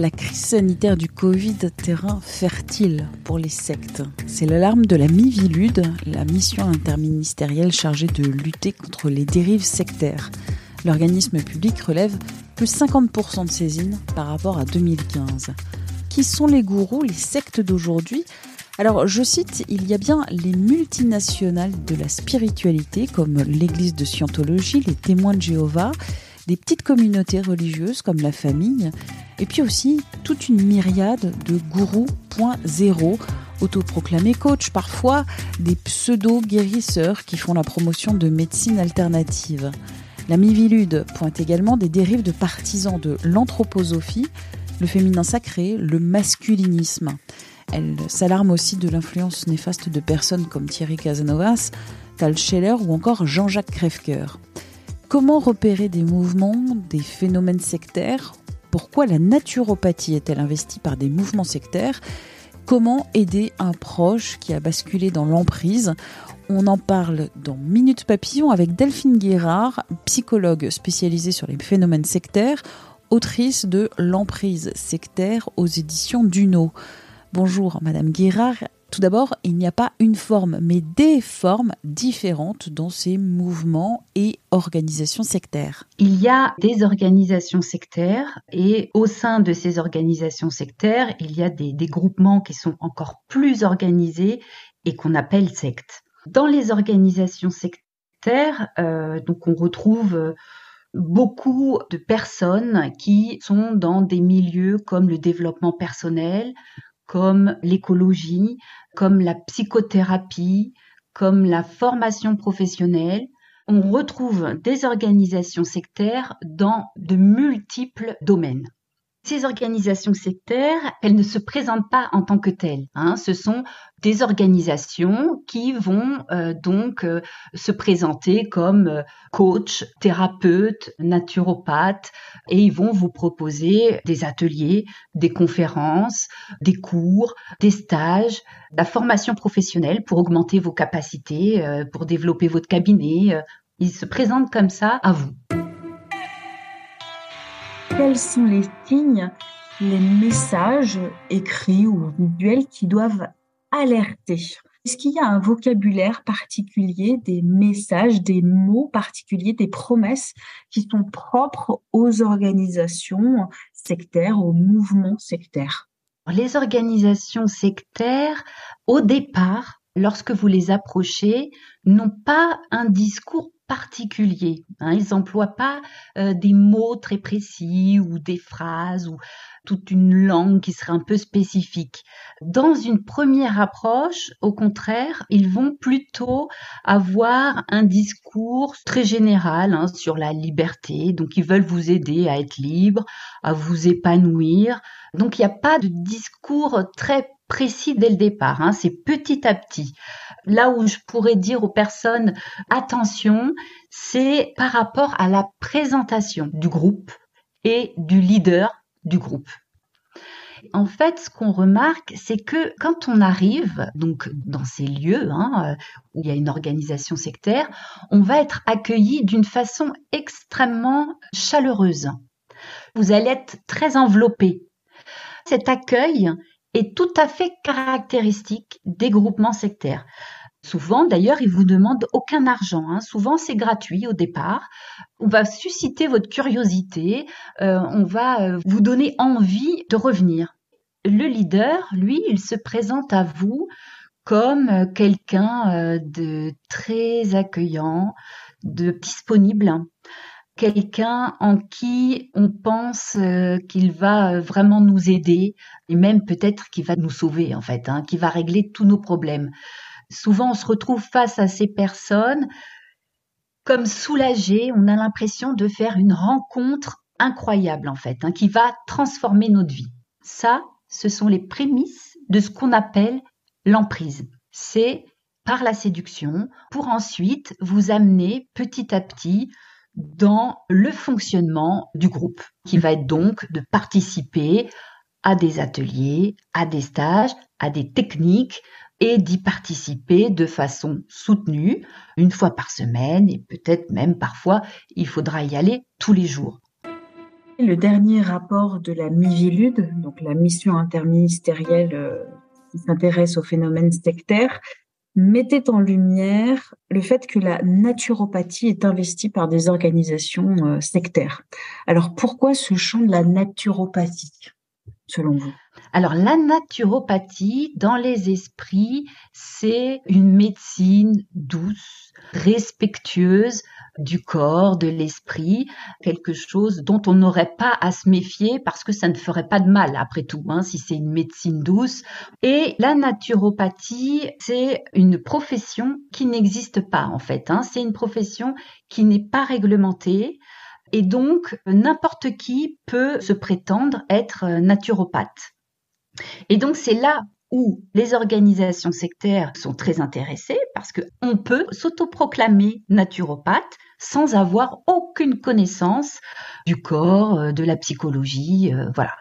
La crise sanitaire du Covid, terrain fertile pour les sectes. C'est l'alarme de la Mivilude, la mission interministérielle chargée de lutter contre les dérives sectaires. L'organisme public relève plus 50% de saisines par rapport à 2015. Qui sont les gourous, les sectes d'aujourd'hui? Alors, je cite, il y a bien les multinationales de la spiritualité, comme l'Église de Scientologie, les témoins de Jéhovah, des petites communautés religieuses comme la famille, et puis aussi toute une myriade de gourous point zéro, autoproclamés coach, parfois des pseudo-guérisseurs qui font la promotion de médecine alternative. La Mivilude pointe également des dérives de partisans de l'anthroposophie, le féminin sacré, le masculinisme. Elle s'alarme aussi de l'influence néfaste de personnes comme Thierry Casanovas, Tal Scheller ou encore Jean-Jacques Crèvecoeur. Comment repérer des mouvements, des phénomènes sectaires Pourquoi la naturopathie est-elle investie par des mouvements sectaires? Comment aider un proche qui a basculé dans l'emprise? On en parle dans Minute Papillon avec Delphine Guérard, psychologue spécialisée sur les phénomènes sectaires, autrice de L'emprise sectaire aux éditions Duno. Bonjour Madame Guérard. Tout d'abord, il n'y a pas une forme, mais des formes différentes dans ces mouvements et organisations sectaires. Il y a des organisations sectaires et au sein de ces organisations sectaires, il y a des, groupements qui sont encore plus organisés et qu'on appelle sectes. Dans les organisations sectaires, euh, donc on retrouve euh, beaucoup de personnes qui sont dans des milieux comme le développement personnel, comme l'écologie, comme la psychothérapie, comme la formation professionnelle. On retrouve des organisations sectaires dans de multiples domaines. Ces organisations sectaires, elles ne se présentent pas en tant que telles. Hein. Ce sont des organisations qui vont euh, donc euh, se présenter comme euh, coach, thérapeute, naturopathe, et ils vont vous proposer des ateliers, des conférences, des cours, des stages, la formation professionnelle pour augmenter vos capacités, pour développer votre cabinet. Ils se présentent comme ça à vous quels sont les signes, les messages écrits ou visuels qui doivent alerter? Est-ce qu'il y a un vocabulaire particulier, des messages, des mots particuliers, des promesses qui sont propres aux organisations sectaires, aux mouvements sectaires? Les organisations sectaires, au départ, lorsque vous les approchez, n'ont pas un discours particulier. Hein. Ils n'emploient pas euh, des mots très précis ou des phrases ou toute une langue qui serait un peu spécifique. Dans une première approche, au contraire, ils vont plutôt avoir un discours très général hein, sur la liberté. Donc, ils veulent vous aider à être libre, à vous épanouir. Donc, il n'y a pas de discours très précis dès le départ, hein, c'est petit à petit. Là où je pourrais dire aux personnes attention, c'est par rapport à la présentation du groupe et du leader du groupe. En fait, ce qu'on remarque, c'est que quand on arrive donc dans ces lieux hein, où il y a une organisation sectaire, on va être accueilli d'une façon extrêmement chaleureuse. Vous allez être très enveloppé. Cet accueil, est tout à fait caractéristique des groupements sectaires. Souvent, d'ailleurs, ils vous demandent aucun argent. Hein. Souvent, c'est gratuit au départ. On va susciter votre curiosité. Euh, on va euh, vous donner envie de revenir. Le leader, lui, il se présente à vous comme euh, quelqu'un de très accueillant, de disponible, quelqu'un en qui on pense euh, qu'il va euh, vraiment nous aider et même peut-être qu'il va nous sauver en fait, hein, qui va régler tous nos problèmes. Souvent, on se retrouve face à ces personnes comme soulagé, on a l'impression de faire une rencontre incroyable en fait, hein, qui va transformer notre vie. Ça, ce sont les prémices de ce qu'on appelle l'emprise. C'est par la séduction pour ensuite vous amener petit à petit dans le fonctionnement du groupe, qui va être donc de participer à des ateliers, à des stages, à des techniques et d'y participer de façon soutenue, une fois par semaine et peut-être même parfois il faudra y aller tous les jours. Le dernier rapport de la MIVILUD, donc la mission interministérielle euh, qui s'intéresse aux phénomènes sectaires, mettait en lumière le fait que la naturopathie est investie par des organisations euh, sectaires. Alors pourquoi ce champ de la naturopathie, selon vous? Alors la naturopathie, dans les esprits, c'est une médecine douce, respectueuse du corps, de l'esprit, quelque chose dont on n'aurait pas à se méfier parce que ça ne ferait pas de mal après tout, hein, si c'est une médecine douce. Et la naturopathie, c'est une profession qui n'existe pas en fait. Hein. C'est une profession qui n'est pas réglementée. Et donc, n'importe qui peut se prétendre être naturopathe. Et donc c'est là où les organisations sectaires sont très intéressées parce qu'on peut s'autoproclamer naturopathe sans avoir aucune connaissance du corps, euh, de la psychologie, euh, voilà.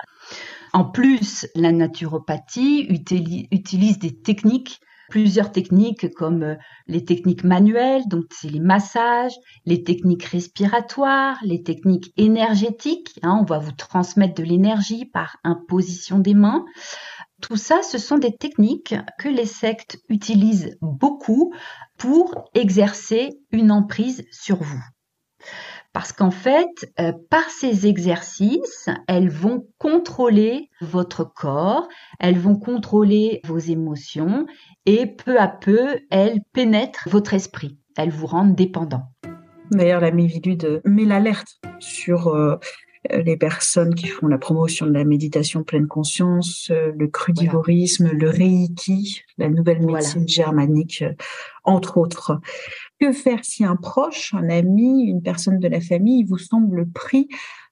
En plus, la naturopathie utilise des techniques plusieurs techniques comme euh, les techniques manuelles, donc c'est les massages, les techniques respiratoires, les techniques énergétiques. Hein, on va vous transmettre de l'énergie par imposition des mains. Tout ça, ce sont des techniques que les sectes utilisent beaucoup pour exercer une emprise sur vous. Parce qu'en fait, euh, par ces exercices, elles vont contrôler votre corps, elles vont contrôler vos émotions et peu à peu, elles pénètrent votre esprit. Elles vous rendent dépendant. D'ailleurs, la Mivilude met l'alerte sur euh, les personnes qui font la promotion de la méditation pleine conscience, euh, le crudivorisme, le reiki, la nouvelle médecine germanique, entre autres. Que faire si un proche, un ami, une personne de la famille vous semble pris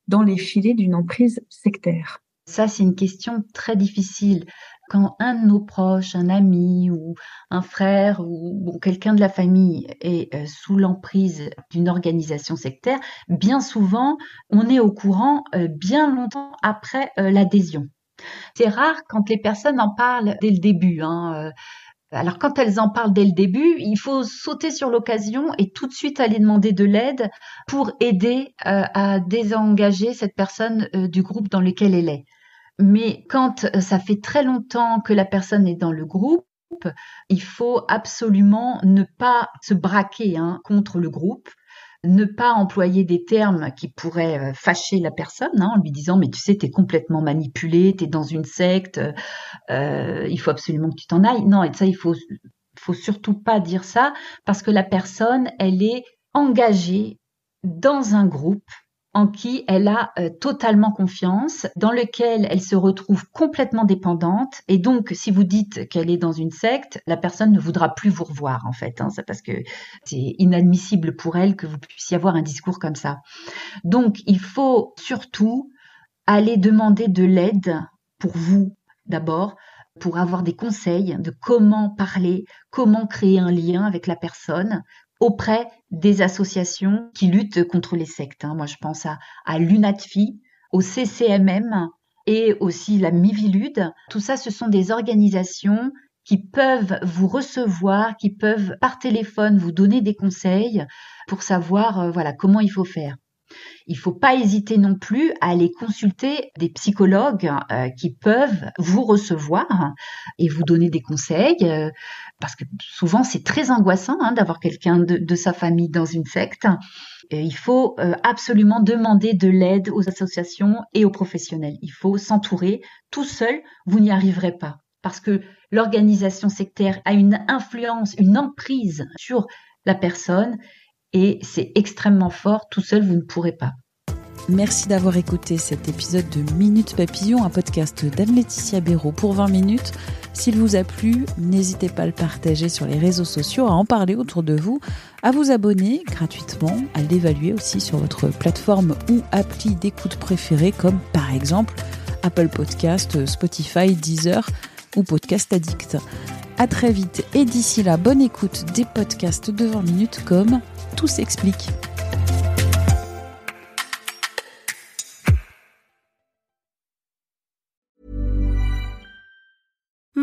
dans les filets d'une emprise sectaire? Ça, c'est une question très difficile. Quand un de nos proches, un ami ou un frère ou quelqu'un de la famille est euh, sous l'emprise d'une organisation sectaire, bien souvent, on est au courant euh, bien longtemps après euh, l'adhésion. C'est rare quand les personnes en parlent dès le début. Hein, alors quand elles en parlent dès le début, il faut sauter sur l'occasion et tout de suite aller demander de l'aide pour aider à désengager cette personne du groupe dans lequel elle est. Mais quand euh, ça fait très longtemps que la personne est dans le groupe, il faut absolument ne pas se braquer hein, contre le groupe ne pas employer des termes qui pourraient euh, fâcher la personne hein, en lui disant mais tu sais t'es complètement manipulé, t'es dans une secte, euh, il faut absolument que tu t'en ailles. Non et ça il faut faut surtout pas dire ça parce que la personne elle est engagée dans un groupe en qui elle a euh, totalement confiance, dans lequel elle se retrouve complètement dépendante. Et donc, si vous dites qu'elle est dans une secte, la personne ne voudra plus vous revoir, en fait. Hein, c'est parce que c'est inadmissible pour elle que vous puissiez avoir un discours comme ça. Donc, il faut surtout aller demander de l'aide pour vous, d'abord, pour avoir des conseils de comment parler, comment créer un lien avec la personne, auprès des associations qui luttent contre les sectes. Hein. Moi, je pense à, à l'UNATFI, au CCMM et aussi la MIVILUD. Tout ça, ce sont des organisations qui peuvent vous recevoir, qui peuvent par téléphone vous donner des conseils pour savoir euh, voilà comment il faut faire. Il ne faut pas hésiter non plus à aller consulter des psychologues euh, qui peuvent vous recevoir et vous donner des conseils, euh, parce que souvent c'est très angoissant hein, d'avoir quelqu'un de, sa famille dans une secte. Il faut euh, absolument demander de l'aide aux associations et aux professionnels. Il faut s'entourer. Tout seul, vous n'y arriverez pas, parce que l'organisation sectaire a une influence, une emprise sur la personne et c'est extrêmement fort. Tout seul, vous ne pourrez pas. Merci d'avoir écouté cet épisode de Minute Papillon, un podcast d'Anne-Laetitia Béraud pour 20 minutes. S'il vous a plu, n'hésitez pas à le partager sur les réseaux sociaux, à en parler autour de vous, à vous abonner gratuitement, à l'évaluer aussi sur votre plateforme ou appli d'écoute préférée comme par exemple Apple Podcast, Spotify, Deezer ou Podcast Addict. À très vite et d'ici là, bonne écoute des podcasts de 20 minutes comme Tout s'explique.